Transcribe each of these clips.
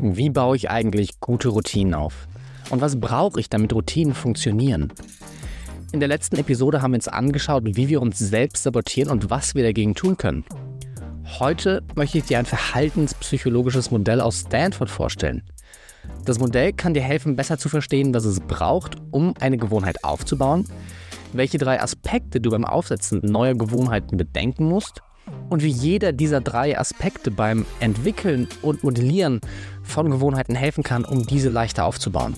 Wie baue ich eigentlich gute Routinen auf? Und was brauche ich, damit Routinen funktionieren? In der letzten Episode haben wir uns angeschaut, wie wir uns selbst sabotieren und was wir dagegen tun können. Heute möchte ich dir ein verhaltenspsychologisches Modell aus Stanford vorstellen. Das Modell kann dir helfen, besser zu verstehen, was es braucht, um eine Gewohnheit aufzubauen, welche drei Aspekte du beim Aufsetzen neuer Gewohnheiten bedenken musst und wie jeder dieser drei Aspekte beim Entwickeln und Modellieren von Gewohnheiten helfen kann, um diese leichter aufzubauen.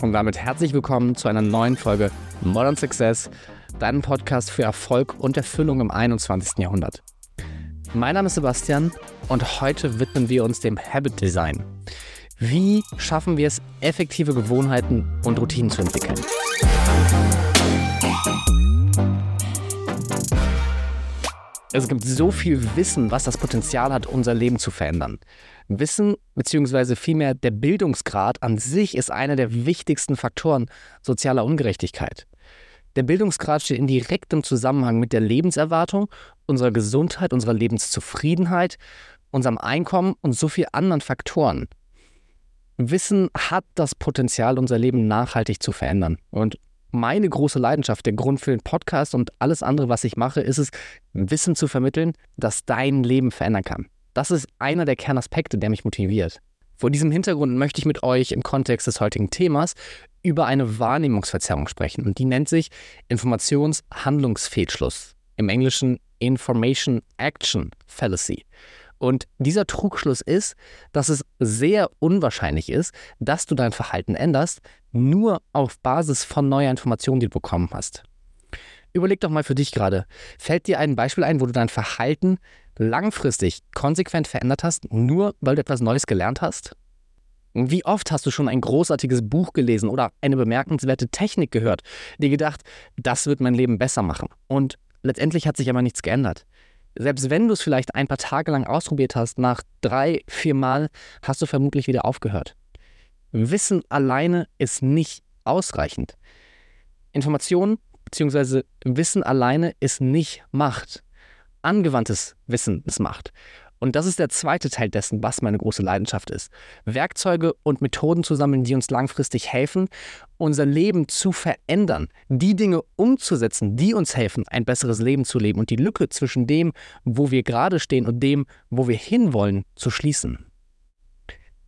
Und damit herzlich willkommen zu einer neuen Folge Modern Success, deinem Podcast für Erfolg und Erfüllung im 21. Jahrhundert. Mein Name ist Sebastian und heute widmen wir uns dem Habit Design. Wie schaffen wir es, effektive Gewohnheiten und Routinen zu entwickeln? Es gibt so viel Wissen, was das Potenzial hat, unser Leben zu verändern. Wissen bzw. vielmehr der Bildungsgrad an sich ist einer der wichtigsten Faktoren sozialer Ungerechtigkeit. Der Bildungsgrad steht in direktem Zusammenhang mit der Lebenserwartung, unserer Gesundheit, unserer Lebenszufriedenheit, unserem Einkommen und so vielen anderen Faktoren. Wissen hat das Potenzial, unser Leben nachhaltig zu verändern. Und meine große Leidenschaft, der Grund für den Podcast und alles andere, was ich mache, ist es, Wissen zu vermitteln, das dein Leben verändern kann. Das ist einer der Kernaspekte, der mich motiviert. Vor diesem Hintergrund möchte ich mit euch im Kontext des heutigen Themas über eine Wahrnehmungsverzerrung sprechen und die nennt sich Informationshandlungsfehlschluss. Im Englischen Information Action Fallacy. Und dieser Trugschluss ist, dass es sehr unwahrscheinlich ist, dass du dein Verhalten änderst, nur auf Basis von neuer Informationen, die du bekommen hast. Überleg doch mal für dich gerade, fällt dir ein Beispiel ein, wo du dein Verhalten langfristig konsequent verändert hast, nur weil du etwas Neues gelernt hast? Wie oft hast du schon ein großartiges Buch gelesen oder eine bemerkenswerte Technik gehört, dir gedacht, das wird mein Leben besser machen? Und letztendlich hat sich aber nichts geändert. Selbst wenn du es vielleicht ein paar Tage lang ausprobiert hast, nach drei, vier Mal hast du vermutlich wieder aufgehört. Wissen alleine ist nicht ausreichend. Information bzw. Wissen alleine ist nicht Macht. Angewandtes Wissen ist Macht. Und das ist der zweite Teil dessen, was meine große Leidenschaft ist. Werkzeuge und Methoden zu sammeln, die uns langfristig helfen, unser Leben zu verändern, die Dinge umzusetzen, die uns helfen, ein besseres Leben zu leben und die Lücke zwischen dem, wo wir gerade stehen und dem, wo wir hinwollen, zu schließen.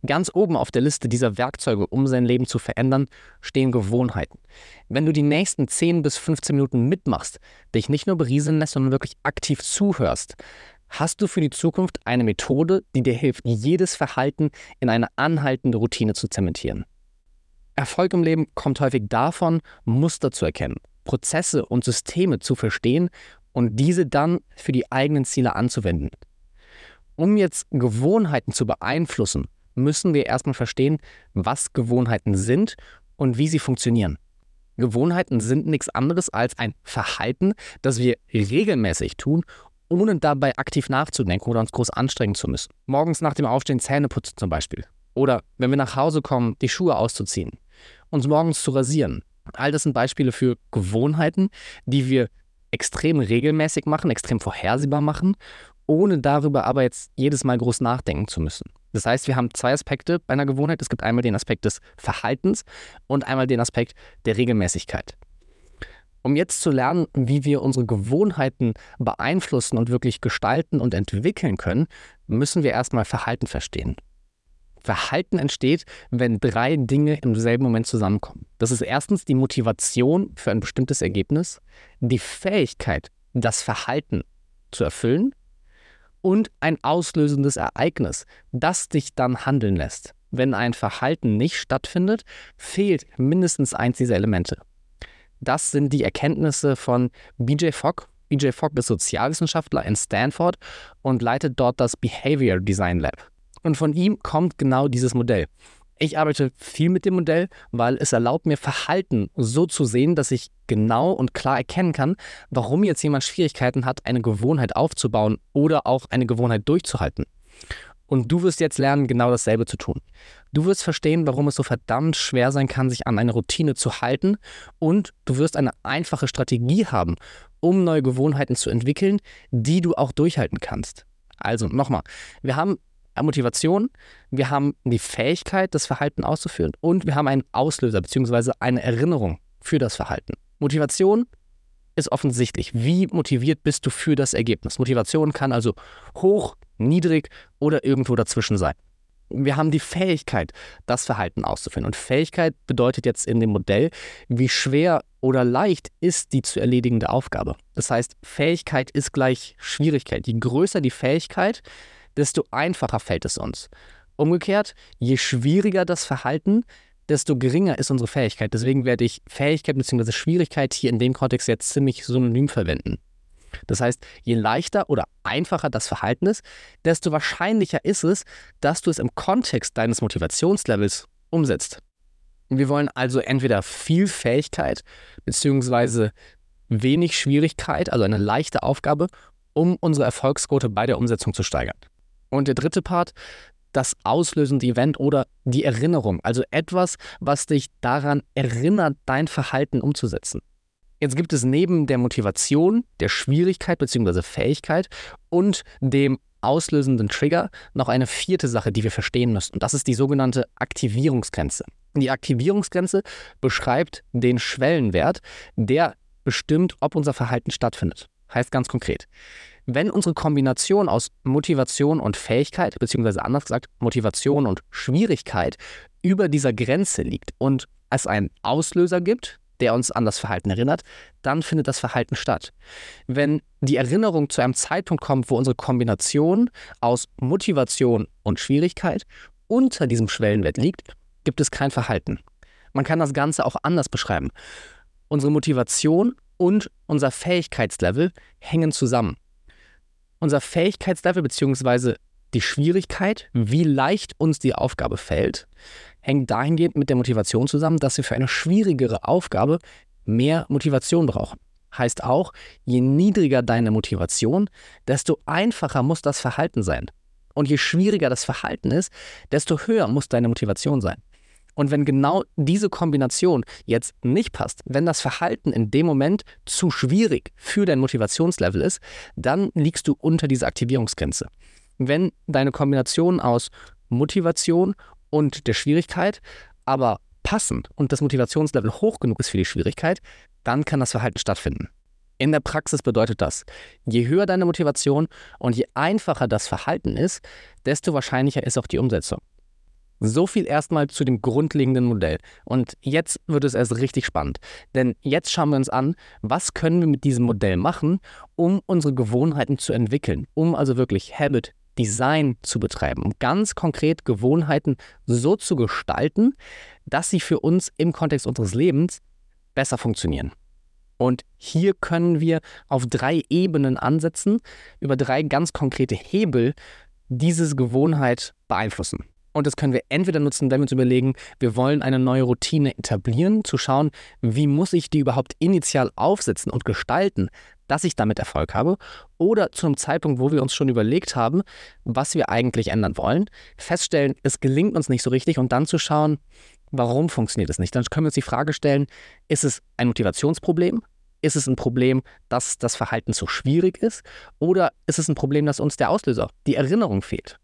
Ganz oben auf der Liste dieser Werkzeuge, um sein Leben zu verändern, stehen Gewohnheiten. Wenn du die nächsten 10 bis 15 Minuten mitmachst, dich nicht nur berieseln lässt, sondern wirklich aktiv zuhörst, Hast du für die Zukunft eine Methode, die dir hilft, jedes Verhalten in eine anhaltende Routine zu zementieren? Erfolg im Leben kommt häufig davon, Muster zu erkennen, Prozesse und Systeme zu verstehen und diese dann für die eigenen Ziele anzuwenden. Um jetzt Gewohnheiten zu beeinflussen, müssen wir erstmal verstehen, was Gewohnheiten sind und wie sie funktionieren. Gewohnheiten sind nichts anderes als ein Verhalten, das wir regelmäßig tun, ohne dabei aktiv nachzudenken oder uns groß anstrengen zu müssen. Morgens nach dem Aufstehen Zähne putzen zum Beispiel. Oder wenn wir nach Hause kommen, die Schuhe auszuziehen. Uns morgens zu rasieren. All das sind Beispiele für Gewohnheiten, die wir extrem regelmäßig machen, extrem vorhersehbar machen, ohne darüber aber jetzt jedes Mal groß nachdenken zu müssen. Das heißt, wir haben zwei Aspekte bei einer Gewohnheit. Es gibt einmal den Aspekt des Verhaltens und einmal den Aspekt der Regelmäßigkeit. Um jetzt zu lernen, wie wir unsere Gewohnheiten beeinflussen und wirklich gestalten und entwickeln können, müssen wir erstmal Verhalten verstehen. Verhalten entsteht, wenn drei Dinge im selben Moment zusammenkommen. Das ist erstens die Motivation für ein bestimmtes Ergebnis, die Fähigkeit, das Verhalten zu erfüllen und ein auslösendes Ereignis, das dich dann handeln lässt. Wenn ein Verhalten nicht stattfindet, fehlt mindestens eins dieser Elemente. Das sind die Erkenntnisse von BJ Fogg. BJ Fogg ist Sozialwissenschaftler in Stanford und leitet dort das Behavior Design Lab. Und von ihm kommt genau dieses Modell. Ich arbeite viel mit dem Modell, weil es erlaubt mir Verhalten so zu sehen, dass ich genau und klar erkennen kann, warum jetzt jemand Schwierigkeiten hat, eine Gewohnheit aufzubauen oder auch eine Gewohnheit durchzuhalten. Und du wirst jetzt lernen, genau dasselbe zu tun. Du wirst verstehen, warum es so verdammt schwer sein kann, sich an eine Routine zu halten. Und du wirst eine einfache Strategie haben, um neue Gewohnheiten zu entwickeln, die du auch durchhalten kannst. Also nochmal, wir haben Motivation, wir haben die Fähigkeit, das Verhalten auszuführen und wir haben einen Auslöser bzw. eine Erinnerung für das Verhalten. Motivation ist offensichtlich. Wie motiviert bist du für das Ergebnis? Motivation kann also hoch, niedrig oder irgendwo dazwischen sein. Wir haben die Fähigkeit, das Verhalten auszuführen. Und Fähigkeit bedeutet jetzt in dem Modell, wie schwer oder leicht ist die zu erledigende Aufgabe. Das heißt, Fähigkeit ist gleich Schwierigkeit. Je größer die Fähigkeit, desto einfacher fällt es uns. Umgekehrt, je schwieriger das Verhalten, desto geringer ist unsere Fähigkeit. Deswegen werde ich Fähigkeit bzw. Schwierigkeit hier in dem Kontext jetzt ziemlich synonym verwenden. Das heißt, je leichter oder einfacher das Verhalten ist, desto wahrscheinlicher ist es, dass du es im Kontext deines Motivationslevels umsetzt. Wir wollen also entweder viel Fähigkeit bzw. wenig Schwierigkeit, also eine leichte Aufgabe, um unsere Erfolgsquote bei der Umsetzung zu steigern. Und der dritte Part, das auslösende Event oder die Erinnerung, also etwas, was dich daran erinnert, dein Verhalten umzusetzen. Jetzt gibt es neben der Motivation, der Schwierigkeit bzw. Fähigkeit und dem auslösenden Trigger noch eine vierte Sache, die wir verstehen müssen. Und das ist die sogenannte Aktivierungsgrenze. Die Aktivierungsgrenze beschreibt den Schwellenwert, der bestimmt, ob unser Verhalten stattfindet. Heißt ganz konkret, wenn unsere Kombination aus Motivation und Fähigkeit, beziehungsweise anders gesagt Motivation und Schwierigkeit, über dieser Grenze liegt und es einen Auslöser gibt, der uns an das Verhalten erinnert, dann findet das Verhalten statt. Wenn die Erinnerung zu einem Zeitpunkt kommt, wo unsere Kombination aus Motivation und Schwierigkeit unter diesem Schwellenwert liegt, gibt es kein Verhalten. Man kann das Ganze auch anders beschreiben. Unsere Motivation und unser Fähigkeitslevel hängen zusammen unser Fähigkeitslevel bzw. die Schwierigkeit, wie leicht uns die Aufgabe fällt, hängt dahingehend mit der Motivation zusammen, dass wir für eine schwierigere Aufgabe mehr Motivation brauchen. Heißt auch, je niedriger deine Motivation, desto einfacher muss das Verhalten sein. Und je schwieriger das Verhalten ist, desto höher muss deine Motivation sein. Und wenn genau diese Kombination jetzt nicht passt, wenn das Verhalten in dem Moment zu schwierig für dein Motivationslevel ist, dann liegst du unter dieser Aktivierungsgrenze. Wenn deine Kombination aus Motivation und der Schwierigkeit aber passen und das Motivationslevel hoch genug ist für die Schwierigkeit, dann kann das Verhalten stattfinden. In der Praxis bedeutet das, je höher deine Motivation und je einfacher das Verhalten ist, desto wahrscheinlicher ist auch die Umsetzung. So viel erstmal zu dem grundlegenden Modell. Und jetzt wird es erst richtig spannend. Denn jetzt schauen wir uns an, was können wir mit diesem Modell machen, um unsere Gewohnheiten zu entwickeln, um also wirklich Habit Design zu betreiben, um ganz konkret Gewohnheiten so zu gestalten, dass sie für uns im Kontext unseres Lebens besser funktionieren. Und hier können wir auf drei Ebenen ansetzen, über drei ganz konkrete Hebel diese Gewohnheit beeinflussen. Und das können wir entweder nutzen, wenn wir uns überlegen, wir wollen eine neue Routine etablieren, zu schauen, wie muss ich die überhaupt initial aufsetzen und gestalten, dass ich damit Erfolg habe. Oder zu einem Zeitpunkt, wo wir uns schon überlegt haben, was wir eigentlich ändern wollen, feststellen, es gelingt uns nicht so richtig und dann zu schauen, warum funktioniert es nicht. Dann können wir uns die Frage stellen, ist es ein Motivationsproblem? Ist es ein Problem, dass das Verhalten zu schwierig ist? Oder ist es ein Problem, dass uns der Auslöser, die Erinnerung fehlt?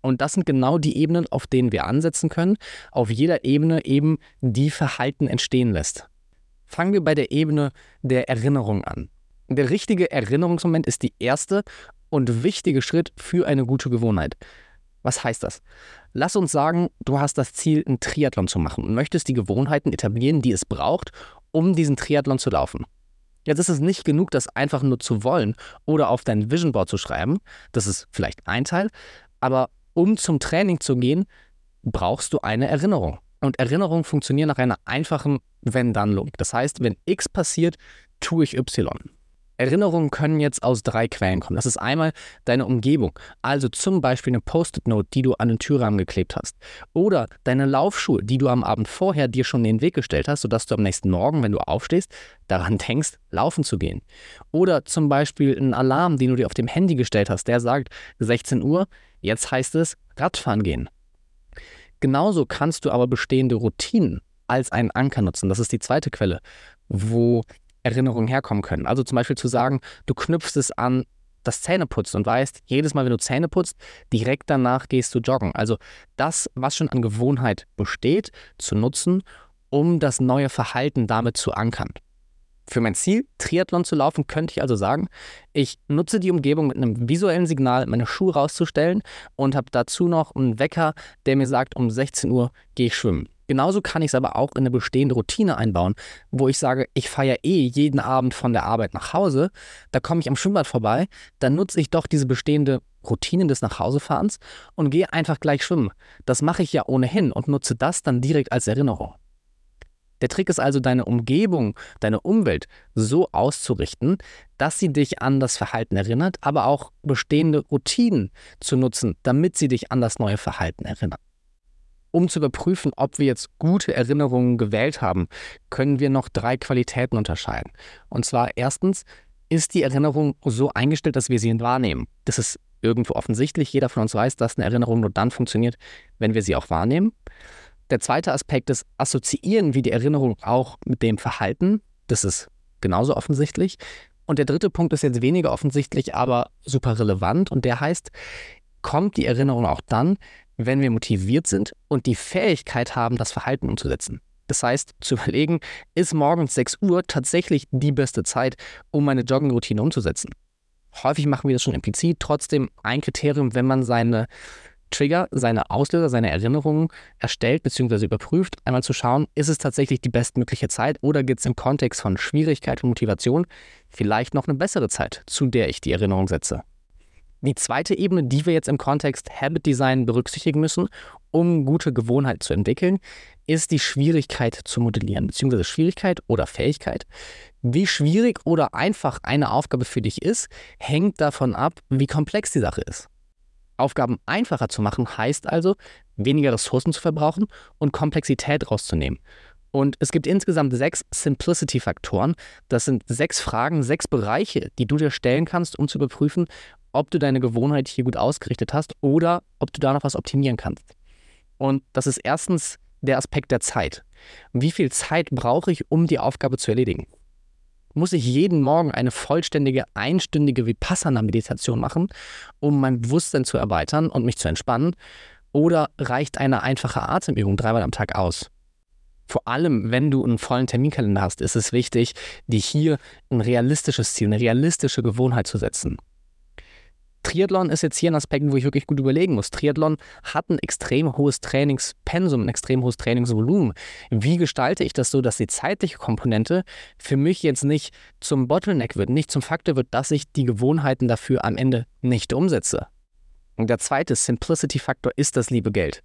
Und das sind genau die Ebenen, auf denen wir ansetzen können, auf jeder Ebene eben die Verhalten entstehen lässt. Fangen wir bei der Ebene der Erinnerung an. Der richtige Erinnerungsmoment ist die erste und wichtige Schritt für eine gute Gewohnheit. Was heißt das? Lass uns sagen, du hast das Ziel, einen Triathlon zu machen und möchtest die Gewohnheiten etablieren, die es braucht, um diesen Triathlon zu laufen. Jetzt ist es nicht genug, das einfach nur zu wollen oder auf dein Vision Board zu schreiben. Das ist vielleicht ein Teil. Aber um zum Training zu gehen, brauchst du eine Erinnerung. Und Erinnerungen funktionieren nach einer einfachen Wenn-Dann-Logik. Das heißt, wenn X passiert, tue ich Y. Erinnerungen können jetzt aus drei Quellen kommen. Das ist einmal deine Umgebung, also zum Beispiel eine Post-it-Note, die du an den Türrahmen geklebt hast. Oder deine Laufschuhe, die du am Abend vorher dir schon in den Weg gestellt hast, sodass du am nächsten Morgen, wenn du aufstehst, daran denkst, laufen zu gehen. Oder zum Beispiel ein Alarm, den du dir auf dem Handy gestellt hast, der sagt, 16 Uhr, Jetzt heißt es Radfahren gehen. Genauso kannst du aber bestehende Routinen als einen Anker nutzen. Das ist die zweite Quelle, wo Erinnerungen herkommen können. Also zum Beispiel zu sagen, du knüpfst es an das Zähneputzen und weißt, jedes Mal, wenn du Zähne putzt, direkt danach gehst du joggen. Also das, was schon an Gewohnheit besteht, zu nutzen, um das neue Verhalten damit zu ankern. Für mein Ziel, Triathlon zu laufen, könnte ich also sagen, ich nutze die Umgebung mit einem visuellen Signal, meine Schuhe rauszustellen und habe dazu noch einen Wecker, der mir sagt, um 16 Uhr gehe ich schwimmen. Genauso kann ich es aber auch in eine bestehende Routine einbauen, wo ich sage, ich feiere eh jeden Abend von der Arbeit nach Hause, da komme ich am Schwimmbad vorbei, dann nutze ich doch diese bestehende Routine des Nachhausefahrens und gehe einfach gleich schwimmen. Das mache ich ja ohnehin und nutze das dann direkt als Erinnerung. Der Trick ist also, deine Umgebung, deine Umwelt so auszurichten, dass sie dich an das Verhalten erinnert, aber auch bestehende Routinen zu nutzen, damit sie dich an das neue Verhalten erinnern. Um zu überprüfen, ob wir jetzt gute Erinnerungen gewählt haben, können wir noch drei Qualitäten unterscheiden. Und zwar erstens, ist die Erinnerung so eingestellt, dass wir sie wahrnehmen? Das ist irgendwo offensichtlich. Jeder von uns weiß, dass eine Erinnerung nur dann funktioniert, wenn wir sie auch wahrnehmen. Der zweite Aspekt ist, assoziieren wir die Erinnerung auch mit dem Verhalten. Das ist genauso offensichtlich. Und der dritte Punkt ist jetzt weniger offensichtlich, aber super relevant. Und der heißt, kommt die Erinnerung auch dann, wenn wir motiviert sind und die Fähigkeit haben, das Verhalten umzusetzen. Das heißt, zu überlegen, ist morgens 6 Uhr tatsächlich die beste Zeit, um meine Joggingroutine umzusetzen. Häufig machen wir das schon implizit, trotzdem ein Kriterium, wenn man seine Trigger, seine Auslöser, seine Erinnerungen erstellt bzw. überprüft, einmal zu schauen, ist es tatsächlich die bestmögliche Zeit oder gibt es im Kontext von Schwierigkeit und Motivation vielleicht noch eine bessere Zeit, zu der ich die Erinnerung setze. Die zweite Ebene, die wir jetzt im Kontext Habit Design berücksichtigen müssen, um gute Gewohnheiten zu entwickeln, ist die Schwierigkeit zu modellieren, beziehungsweise Schwierigkeit oder Fähigkeit. Wie schwierig oder einfach eine Aufgabe für dich ist, hängt davon ab, wie komplex die Sache ist. Aufgaben einfacher zu machen heißt also, weniger Ressourcen zu verbrauchen und Komplexität rauszunehmen. Und es gibt insgesamt sechs Simplicity-Faktoren. Das sind sechs Fragen, sechs Bereiche, die du dir stellen kannst, um zu überprüfen, ob du deine Gewohnheit hier gut ausgerichtet hast oder ob du da noch was optimieren kannst. Und das ist erstens der Aspekt der Zeit. Wie viel Zeit brauche ich, um die Aufgabe zu erledigen? Muss ich jeden Morgen eine vollständige, einstündige Vipassana-Meditation machen, um mein Bewusstsein zu erweitern und mich zu entspannen? Oder reicht eine einfache Atemübung dreimal am Tag aus? Vor allem, wenn du einen vollen Terminkalender hast, ist es wichtig, dir hier ein realistisches Ziel, eine realistische Gewohnheit zu setzen. Triathlon ist jetzt hier ein Aspekt, wo ich wirklich gut überlegen muss. Triathlon hat ein extrem hohes Trainingspensum, ein extrem hohes Trainingsvolumen. Wie gestalte ich das so, dass die zeitliche Komponente für mich jetzt nicht zum Bottleneck wird, nicht zum Faktor wird, dass ich die Gewohnheiten dafür am Ende nicht umsetze? Und der zweite Simplicity-Faktor ist das liebe Geld.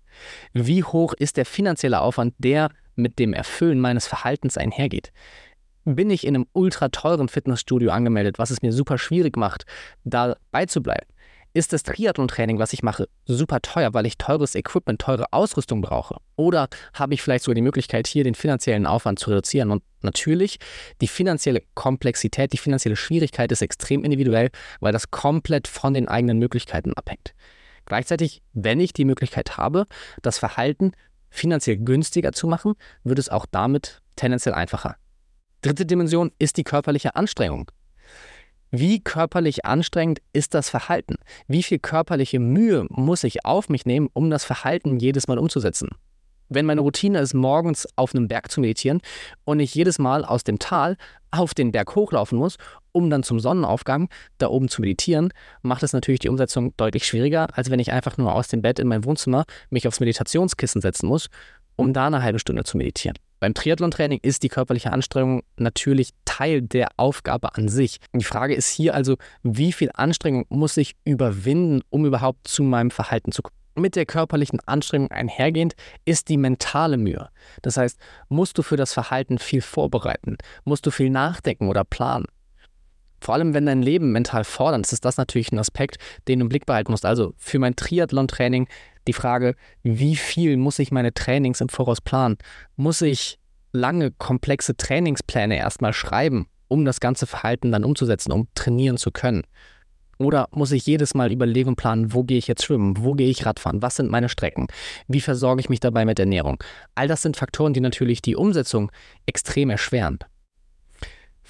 Wie hoch ist der finanzielle Aufwand, der mit dem Erfüllen meines Verhaltens einhergeht? Bin ich in einem ultra teuren Fitnessstudio angemeldet, was es mir super schwierig macht, da beizubleiben. Ist das Triathlon-Training, was ich mache, super teuer, weil ich teures Equipment, teure Ausrüstung brauche? Oder habe ich vielleicht sogar die Möglichkeit, hier den finanziellen Aufwand zu reduzieren? Und natürlich, die finanzielle Komplexität, die finanzielle Schwierigkeit ist extrem individuell, weil das komplett von den eigenen Möglichkeiten abhängt. Gleichzeitig, wenn ich die Möglichkeit habe, das Verhalten finanziell günstiger zu machen, wird es auch damit tendenziell einfacher. Dritte Dimension ist die körperliche Anstrengung. Wie körperlich anstrengend ist das Verhalten? Wie viel körperliche Mühe muss ich auf mich nehmen, um das Verhalten jedes Mal umzusetzen? Wenn meine Routine ist, morgens auf einem Berg zu meditieren und ich jedes Mal aus dem Tal auf den Berg hochlaufen muss, um dann zum Sonnenaufgang da oben zu meditieren, macht es natürlich die Umsetzung deutlich schwieriger, als wenn ich einfach nur aus dem Bett in mein Wohnzimmer mich aufs Meditationskissen setzen muss, um da eine halbe Stunde zu meditieren. Beim Triathlon-Training ist die körperliche Anstrengung natürlich Teil der Aufgabe an sich. Die Frage ist hier also, wie viel Anstrengung muss ich überwinden, um überhaupt zu meinem Verhalten zu kommen? Mit der körperlichen Anstrengung einhergehend ist die mentale Mühe. Das heißt, musst du für das Verhalten viel vorbereiten, musst du viel nachdenken oder planen. Vor allem, wenn dein Leben mental fordernd ist, ist das natürlich ein Aspekt, den du im Blick behalten musst. Also für mein Triathlon-Training die Frage, wie viel muss ich meine Trainings im Voraus planen? Muss ich lange, komplexe Trainingspläne erstmal schreiben, um das ganze Verhalten dann umzusetzen, um trainieren zu können? Oder muss ich jedes Mal überlegen und planen, wo gehe ich jetzt schwimmen, wo gehe ich Radfahren, was sind meine Strecken, wie versorge ich mich dabei mit Ernährung? All das sind Faktoren, die natürlich die Umsetzung extrem erschweren.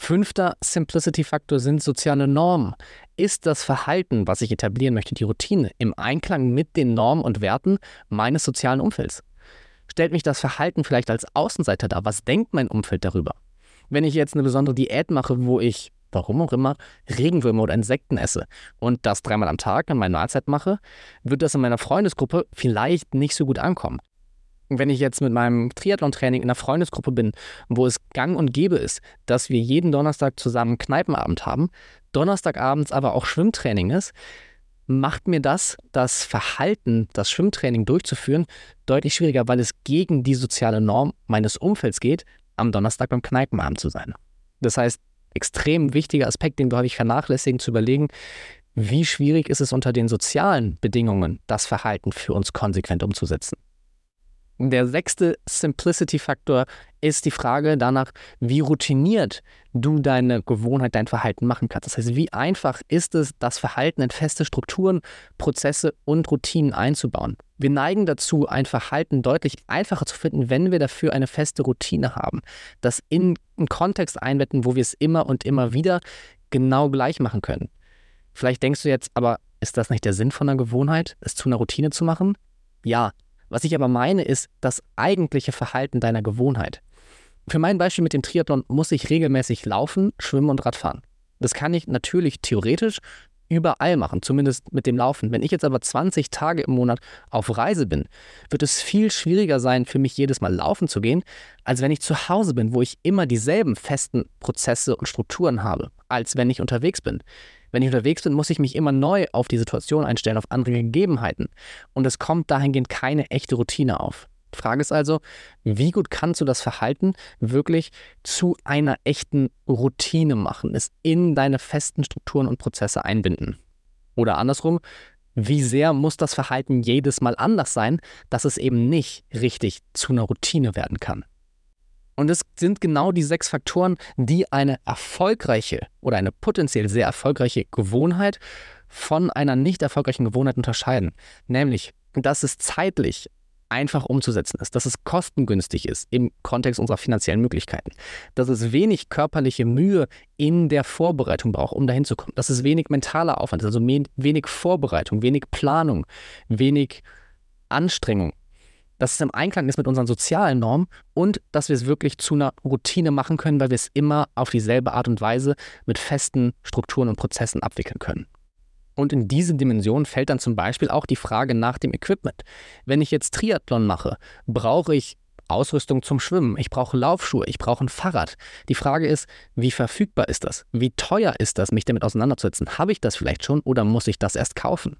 Fünfter Simplicity-Faktor sind soziale Normen. Ist das Verhalten, was ich etablieren möchte, die Routine, im Einklang mit den Normen und Werten meines sozialen Umfelds? Stellt mich das Verhalten vielleicht als Außenseiter dar? Was denkt mein Umfeld darüber? Wenn ich jetzt eine besondere Diät mache, wo ich, warum auch immer, Regenwürmer oder Insekten esse und das dreimal am Tag an meiner Mahlzeit mache, wird das in meiner Freundesgruppe vielleicht nicht so gut ankommen wenn ich jetzt mit meinem Triathlon-Training in einer Freundesgruppe bin, wo es gang und gäbe ist, dass wir jeden Donnerstag zusammen Kneipenabend haben, Donnerstagabends aber auch Schwimmtraining ist, macht mir das, das Verhalten, das Schwimmtraining durchzuführen, deutlich schwieriger, weil es gegen die soziale Norm meines Umfelds geht, am Donnerstag beim Kneipenabend zu sein. Das heißt, extrem wichtiger Aspekt, den wir häufig vernachlässigen, zu überlegen, wie schwierig ist es unter den sozialen Bedingungen, das Verhalten für uns konsequent umzusetzen. Der sechste Simplicity-Faktor ist die Frage danach, wie routiniert du deine Gewohnheit, dein Verhalten machen kannst. Das heißt, wie einfach ist es, das Verhalten in feste Strukturen, Prozesse und Routinen einzubauen. Wir neigen dazu, ein Verhalten deutlich einfacher zu finden, wenn wir dafür eine feste Routine haben. Das in einen Kontext einbetten, wo wir es immer und immer wieder genau gleich machen können. Vielleicht denkst du jetzt, aber ist das nicht der Sinn von einer Gewohnheit, es zu einer Routine zu machen? Ja, was ich aber meine, ist das eigentliche Verhalten deiner Gewohnheit. Für mein Beispiel mit dem Triathlon muss ich regelmäßig laufen, schwimmen und Radfahren. Das kann ich natürlich theoretisch überall machen, zumindest mit dem Laufen. Wenn ich jetzt aber 20 Tage im Monat auf Reise bin, wird es viel schwieriger sein, für mich jedes Mal laufen zu gehen, als wenn ich zu Hause bin, wo ich immer dieselben festen Prozesse und Strukturen habe, als wenn ich unterwegs bin. Wenn ich unterwegs bin, muss ich mich immer neu auf die Situation einstellen, auf andere Gegebenheiten. Und es kommt dahingehend keine echte Routine auf. Die Frage ist also, wie gut kannst du das Verhalten wirklich zu einer echten Routine machen, es in deine festen Strukturen und Prozesse einbinden? Oder andersrum, wie sehr muss das Verhalten jedes Mal anders sein, dass es eben nicht richtig zu einer Routine werden kann? Und es sind genau die sechs Faktoren, die eine erfolgreiche oder eine potenziell sehr erfolgreiche Gewohnheit von einer nicht erfolgreichen Gewohnheit unterscheiden. Nämlich, dass es zeitlich einfach umzusetzen ist, dass es kostengünstig ist im Kontext unserer finanziellen Möglichkeiten, dass es wenig körperliche Mühe in der Vorbereitung braucht, um dahin zu kommen, dass es wenig mentaler Aufwand ist, also wenig Vorbereitung, wenig Planung, wenig Anstrengung dass es im Einklang ist mit unseren sozialen Normen und dass wir es wirklich zu einer Routine machen können, weil wir es immer auf dieselbe Art und Weise mit festen Strukturen und Prozessen abwickeln können. Und in diese Dimension fällt dann zum Beispiel auch die Frage nach dem Equipment. Wenn ich jetzt Triathlon mache, brauche ich Ausrüstung zum Schwimmen, ich brauche Laufschuhe, ich brauche ein Fahrrad. Die Frage ist, wie verfügbar ist das? Wie teuer ist das, mich damit auseinanderzusetzen? Habe ich das vielleicht schon oder muss ich das erst kaufen?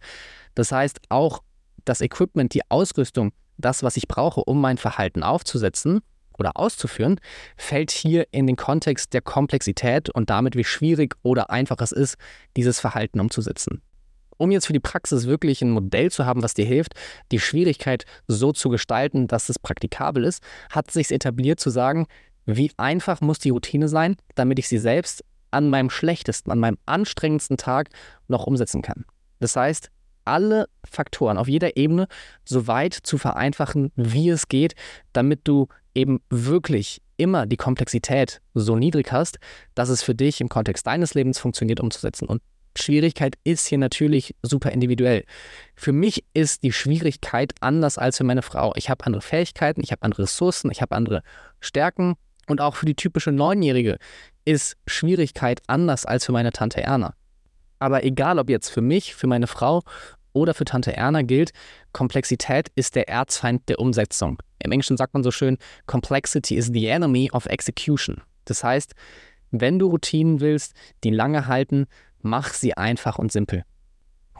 Das heißt, auch das Equipment, die Ausrüstung das, was ich brauche, um mein Verhalten aufzusetzen oder auszuführen, fällt hier in den Kontext der Komplexität und damit, wie schwierig oder einfach es ist, dieses Verhalten umzusetzen. Um jetzt für die Praxis wirklich ein Modell zu haben, was dir hilft, die Schwierigkeit so zu gestalten, dass es praktikabel ist, hat sich etabliert zu sagen, wie einfach muss die Routine sein, damit ich sie selbst an meinem schlechtesten, an meinem anstrengendsten Tag noch umsetzen kann. Das heißt, alle Faktoren auf jeder Ebene so weit zu vereinfachen, wie es geht, damit du eben wirklich immer die Komplexität so niedrig hast, dass es für dich im Kontext deines Lebens funktioniert umzusetzen. Und Schwierigkeit ist hier natürlich super individuell. Für mich ist die Schwierigkeit anders als für meine Frau. Ich habe andere Fähigkeiten, ich habe andere Ressourcen, ich habe andere Stärken. Und auch für die typische Neunjährige ist Schwierigkeit anders als für meine Tante Erna. Aber egal, ob jetzt für mich, für meine Frau oder für Tante Erna gilt, Komplexität ist der Erzfeind der Umsetzung. Im Englischen sagt man so schön, Complexity is the enemy of execution. Das heißt, wenn du Routinen willst, die lange halten, mach sie einfach und simpel.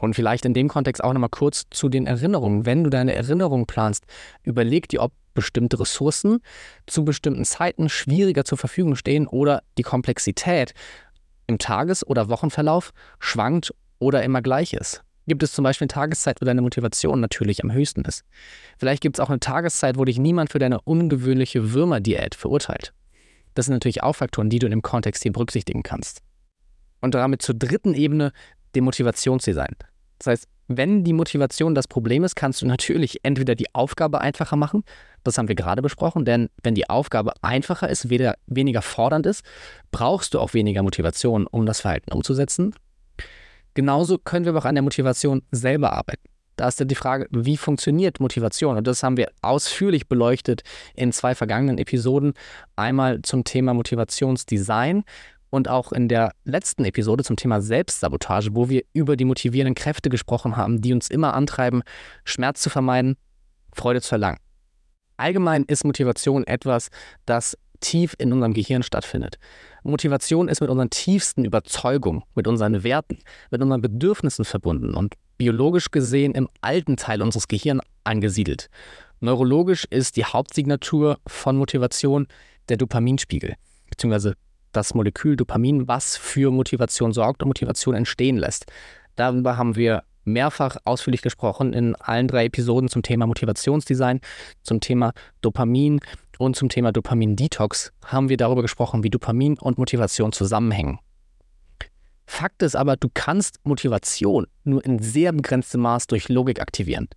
Und vielleicht in dem Kontext auch nochmal kurz zu den Erinnerungen. Wenn du deine Erinnerungen planst, überleg dir, ob bestimmte Ressourcen zu bestimmten Zeiten schwieriger zur Verfügung stehen oder die Komplexität im Tages- oder Wochenverlauf schwankt oder immer gleich ist. Gibt es zum Beispiel eine Tageszeit, wo deine Motivation natürlich am höchsten ist? Vielleicht gibt es auch eine Tageszeit, wo dich niemand für deine ungewöhnliche Würmerdiät verurteilt. Das sind natürlich auch Faktoren, die du in dem Kontext hier berücksichtigen kannst. Und damit zur dritten Ebene, dem Motivationsdesign. Das heißt, Wenn die Motivation das Problem ist, kannst du natürlich entweder die Aufgabe einfacher machen, das haben wir gerade besprochen, denn wenn die Aufgabe einfacher ist, weder, weniger fordernd ist, brauchst du auch weniger Motivation, um das Verhalten umzusetzen. Genauso können wir aber auch an der Motivation selber arbeiten. Da ist ja die Frage, wie funktioniert Motivation? Und das haben wir ausführlich beleuchtet in zwei vergangenen Episoden. Einmal zum Thema Motivationsdesign und auch in der letzten Episode zum Thema Selbstsabotage, wo wir über die motivierenden Kräfte gesprochen haben, die uns immer antreiben, Schmerz zu vermeiden, Freude zu erlangen. Allgemein ist Motivation etwas, das tief in unserem Gehirn stattfindet. Motivation ist mit unseren tiefsten Überzeugungen, mit unseren Werten, mit unseren Bedürfnissen verbunden und biologisch gesehen im alten Teil unseres Gehirns angesiedelt. Neurologisch ist die Hauptsignatur von Motivation der Dopaminspiegel, beziehungsweise das Molekül Dopamin, was für Motivation sorgt und Motivation entstehen lässt. Darüber haben wir mehrfach ausführlich gesprochen in allen drei Episoden zum Thema Motivationsdesign, zum Thema Dopamin und zum Thema Dopamin-Detox haben wir darüber gesprochen, wie Dopamin und Motivation zusammenhängen. Fakt ist aber, du kannst Motivation nur in sehr begrenztem Maß durch Logik aktivieren.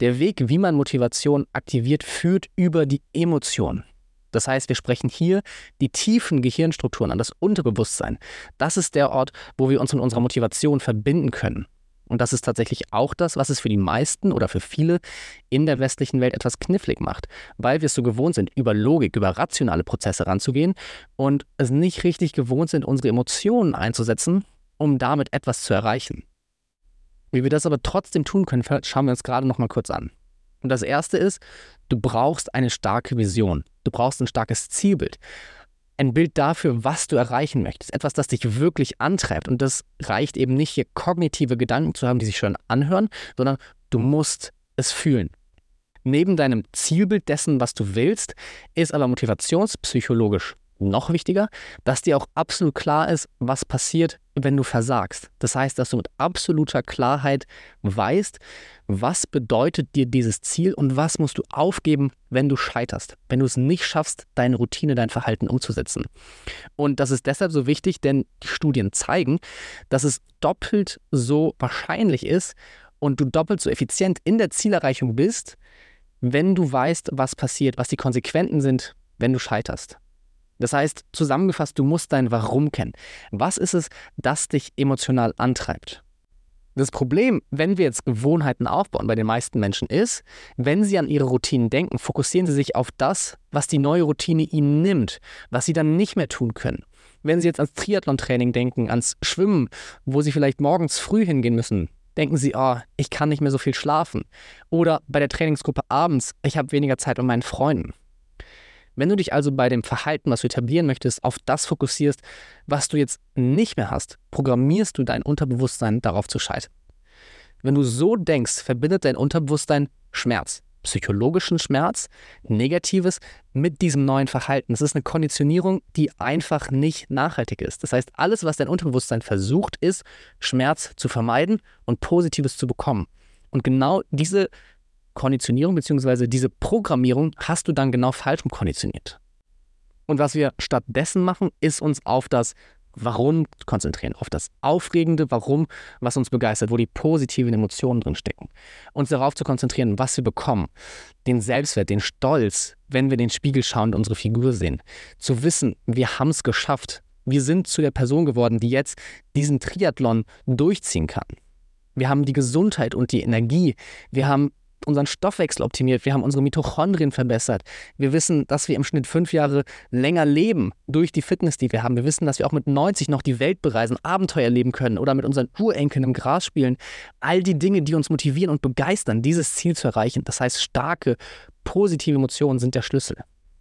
Der Weg, wie man Motivation aktiviert, führt über die Emotion. Das heißt, wir sprechen hier die tiefen Gehirnstrukturen an, das Unterbewusstsein. Das ist der Ort, wo wir uns mit unserer Motivation verbinden können. Und das ist tatsächlich auch das, was es für die meisten oder für viele in der westlichen Welt etwas knifflig macht, weil wir es so gewohnt sind, über Logik, über rationale Prozesse ranzugehen und es nicht richtig gewohnt sind, unsere Emotionen einzusetzen, um damit etwas zu erreichen. Wie wir das aber trotzdem tun können, schauen wir uns gerade noch mal kurz an. Und das erste ist, du brauchst eine starke Vision. Du brauchst ein starkes Zielbild. Ein Bild dafür, was du erreichen möchtest. Etwas, das dich wirklich antreibt. Und das reicht eben nicht, hier kognitive Gedanken zu haben, die sich schön anhören, sondern du musst es fühlen. Neben deinem Zielbild dessen, was du willst, ist aber motivationspsychologisch noch wichtiger, dass dir auch absolut klar ist, was passiert, wenn du versagst. Das heißt, dass du mit absoluter Klarheit weißt, was bedeutet dir dieses Ziel und was musst du aufgeben, wenn du scheiterst, wenn du es nicht schaffst, deine Routine, dein Verhalten umzusetzen. Und das ist deshalb so wichtig, denn die Studien zeigen, dass es doppelt so wahrscheinlich ist und du doppelt so effizient in der Zielerreichung bist, wenn du weißt, was passiert, was die Konsequenzen sind, wenn du scheiterst. Das heißt, zusammengefasst, du musst dein Warum kennen. Was ist es, das dich emotional antreibt? Das Problem, wenn wir jetzt Gewohnheiten aufbauen bei den meisten Menschen ist, wenn sie an ihre Routinen denken, fokussieren sie sich auf das, was die neue Routine ihnen nimmt, was sie dann nicht mehr tun können. Wenn sie jetzt ans Triathlon-Training denken, ans Schwimmen, wo sie vielleicht morgens früh hingehen müssen, denken sie, oh, ich kann nicht mehr so viel schlafen. Oder bei der Trainingsgruppe abends, ich habe weniger Zeit mit meinen Freunden. Wenn du dich also bei dem Verhalten, was du etablieren möchtest, auf das fokussierst, was du jetzt nicht mehr hast, programmierst du dein Unterbewusstsein darauf zu scheitern. Wenn du so denkst, verbindet dein Unterbewusstsein Schmerz, psychologischen Schmerz, Negatives mit diesem neuen Verhalten. Es ist eine Konditionierung, die einfach nicht nachhaltig ist. Das heißt, alles, was dein Unterbewusstsein versucht, ist, Schmerz zu vermeiden und Positives zu bekommen. Und genau diese Konditionierung bzw. diese Programmierung hast du dann genau falsch konditioniert. Und was wir stattdessen machen, ist uns auf das Warum konzentrieren, auf das aufregende Warum, was uns begeistert, wo die positiven Emotionen drin stecken. Uns darauf zu konzentrieren, was wir bekommen, den Selbstwert, den Stolz, wenn wir den Spiegel schauen und unsere Figur sehen. Zu wissen, wir haben es geschafft. Wir sind zu der Person geworden, die jetzt diesen Triathlon durchziehen kann. Wir haben die Gesundheit und die Energie. Wir haben unseren Stoffwechsel optimiert, wir haben unsere Mitochondrien verbessert. Wir wissen, dass wir im Schnitt fünf Jahre länger leben durch die Fitness, die wir haben. Wir wissen, dass wir auch mit 90 noch die Welt bereisen, Abenteuer leben können oder mit unseren Urenkeln im Gras spielen. All die Dinge, die uns motivieren und begeistern, dieses Ziel zu erreichen. Das heißt, starke, positive Emotionen sind der Schlüssel.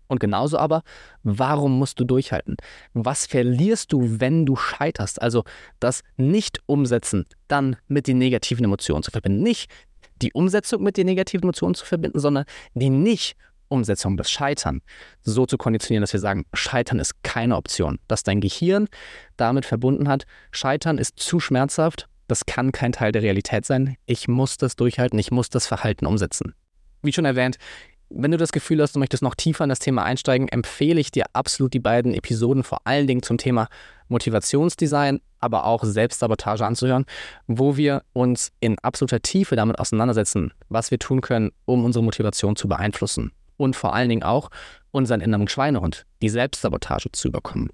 Und genauso aber, warum musst du durchhalten? Was verlierst du, wenn du scheiterst? Also das Nicht-Umsetzen dann mit den negativen Emotionen zu verbinden. Nicht die Umsetzung mit den negativen Emotionen zu verbinden, sondern die Nicht-Umsetzung, das Scheitern, so zu konditionieren, dass wir sagen, Scheitern ist keine Option. Dass dein Gehirn damit verbunden hat, Scheitern ist zu schmerzhaft, das kann kein Teil der Realität sein. Ich muss das durchhalten, ich muss das Verhalten umsetzen. Wie schon erwähnt, wenn du das Gefühl hast, du möchtest noch tiefer in das Thema einsteigen, empfehle ich dir absolut die beiden Episoden, vor allen Dingen zum Thema Motivationsdesign, aber auch Selbstsabotage anzuhören, wo wir uns in absoluter Tiefe damit auseinandersetzen, was wir tun können, um unsere Motivation zu beeinflussen und vor allen Dingen auch unseren inneren Schweinehund, die Selbstsabotage zu überkommen.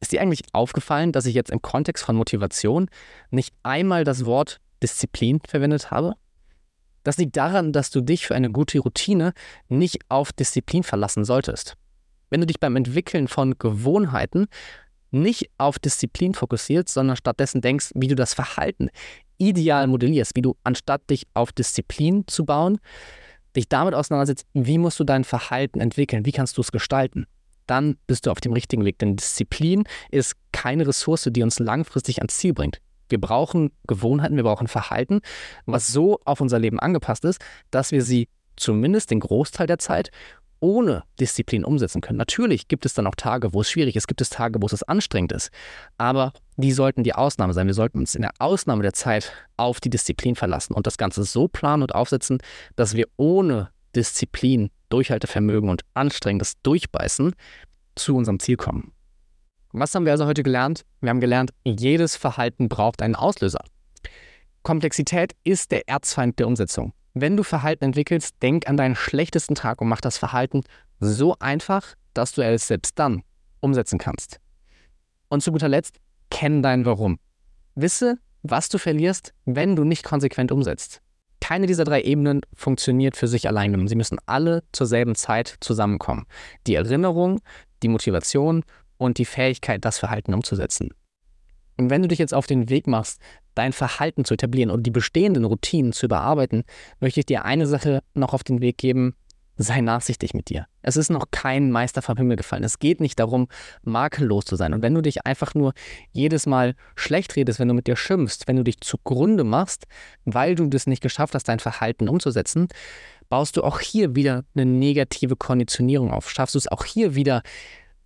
Ist dir eigentlich aufgefallen, dass ich jetzt im Kontext von Motivation nicht einmal das Wort Disziplin verwendet habe? Das liegt daran, dass du dich für eine gute Routine nicht auf Disziplin verlassen solltest. Wenn du dich beim Entwickeln von Gewohnheiten nicht auf Disziplin fokussierst, sondern stattdessen denkst, wie du das Verhalten ideal modellierst, wie du anstatt dich auf Disziplin zu bauen, dich damit auseinandersetzt, wie musst du dein Verhalten entwickeln, wie kannst du es gestalten, dann bist du auf dem richtigen Weg. Denn Disziplin ist keine Ressource, die uns langfristig ans Ziel bringt. Wir brauchen Gewohnheiten, wir brauchen Verhalten, was so auf unser Leben angepasst ist, dass wir sie zumindest den Großteil der Zeit ohne Disziplin umsetzen können. Natürlich gibt es dann auch Tage, wo es schwierig ist, gibt es Tage, wo es anstrengend ist, aber die sollten die Ausnahme sein. Wir sollten uns in der Ausnahme der Zeit auf die Disziplin verlassen und das Ganze so planen und aufsetzen, dass wir ohne Disziplin, Durchhaltevermögen und anstrengendes Durchbeißen zu unserem Ziel kommen. Was haben wir also heute gelernt? Wir haben gelernt, jedes Verhalten braucht einen Auslöser. Komplexität ist der Erzfeind der Umsetzung. Wenn du Verhalten entwickelst, denk an deinen schlechtesten Tag und mach das Verhalten so einfach, dass du es selbst dann umsetzen kannst. Und zu guter Letzt, kenn dein Warum. Wisse, was du verlierst, wenn du nicht konsequent umsetzt. Keine dieser drei Ebenen funktioniert für sich allein. Sie müssen alle zur selben Zeit zusammenkommen. Die Erinnerung, die Motivation und die Fähigkeit, das Verhalten umzusetzen. Und wenn du dich jetzt auf den Weg machst, dein Verhalten zu etablieren und die bestehenden Routinen zu überarbeiten, möchte ich dir eine Sache noch auf den Weg geben. Sei nachsichtig mit dir. Es ist noch kein Meister vom Himmel gefallen. Es geht nicht darum, makellos zu sein. Und wenn du dich einfach nur jedes Mal schlecht redest, wenn du mit dir schimpfst, wenn du dich zugrunde machst, weil du das nicht geschafft hast, dein Verhalten umzusetzen, baust du auch hier wieder eine negative Konditionierung auf. Schaffst du es auch hier wieder,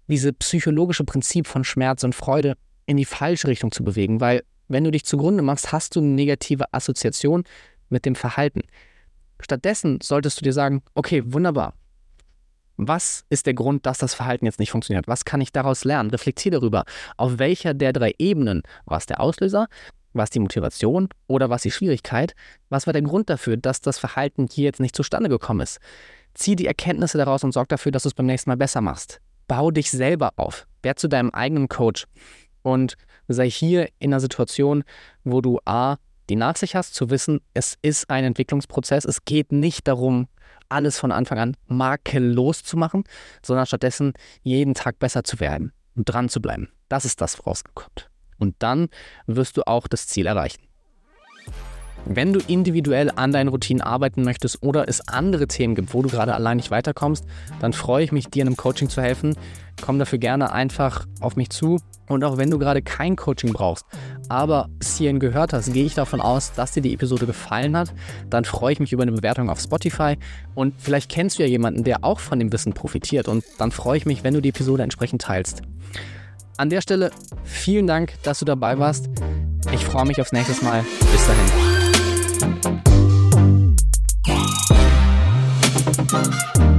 diese psychologische Prinzip von Schmerz und Freude in die falsche Richtung zu bewegen, weil wenn du dich zugrunde machst, hast du eine negative Assoziation mit dem Verhalten. Stattdessen solltest du dir sagen, okay, wunderbar. Was ist der Grund, dass das Verhalten jetzt nicht funktioniert? Was kann ich daraus lernen? Reflektiere darüber. Auf welcher der drei Ebenen war es der Auslöser? War die Motivation oder war die Schwierigkeit? Was war der Grund dafür, dass das Verhalten hier jetzt nicht zustande gekommen ist? Zieh die Erkenntnisse daraus und sorg dafür, dass du es beim nächsten Mal besser machst. Bau dich selber auf. Werd zu deinem eigenen Coach und sei hier in einer Situation, wo du A, die Nachsicht hast, zu wissen, es ist ein Entwicklungsprozess. Es geht nicht darum, alles von Anfang an makellos zu machen, sondern stattdessen jeden Tag besser zu werden und dran zu bleiben. Das ist das, woraus kommt. Und dann wirst du auch das Ziel erreichen. Wenn du individuell an deinen Routinen arbeiten möchtest oder es andere Themen gibt, wo du gerade allein nicht weiterkommst, dann freue ich mich, dir in einem Coaching zu helfen. Komm dafür gerne einfach auf mich zu. Und auch wenn du gerade kein Coaching brauchst, aber bis hierhin gehört hast, gehe ich davon aus, dass dir die Episode gefallen hat. Dann freue ich mich über eine Bewertung auf Spotify. Und vielleicht kennst du ja jemanden, der auch von dem Wissen profitiert. Und dann freue ich mich, wenn du die Episode entsprechend teilst. An der Stelle vielen Dank, dass du dabei warst. Ich freue mich aufs nächste Mal. Bis dahin. thank you